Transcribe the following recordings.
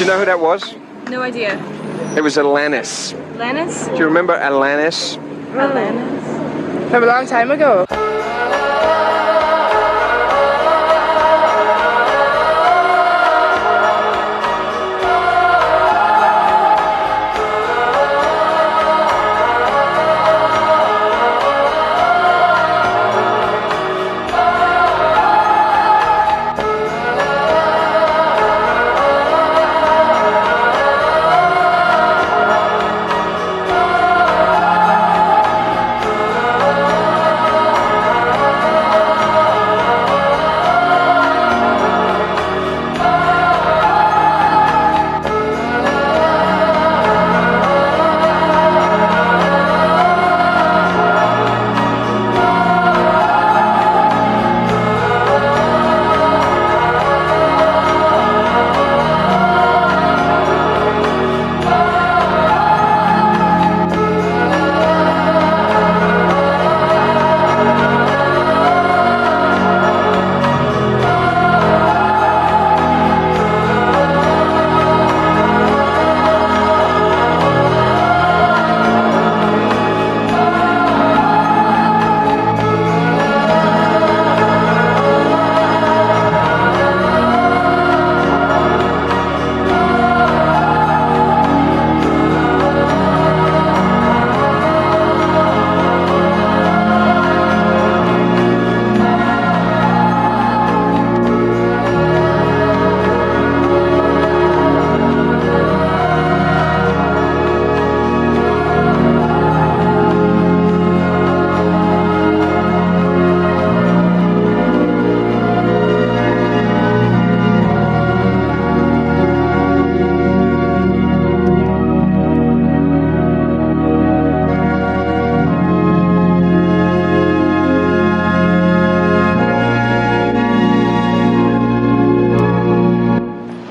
Do you know who that was? No idea. It was Alanis. Lennis? Do you remember Alanis? Alanis. From a long time ago.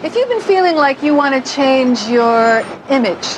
If you've been feeling like you want to change your image,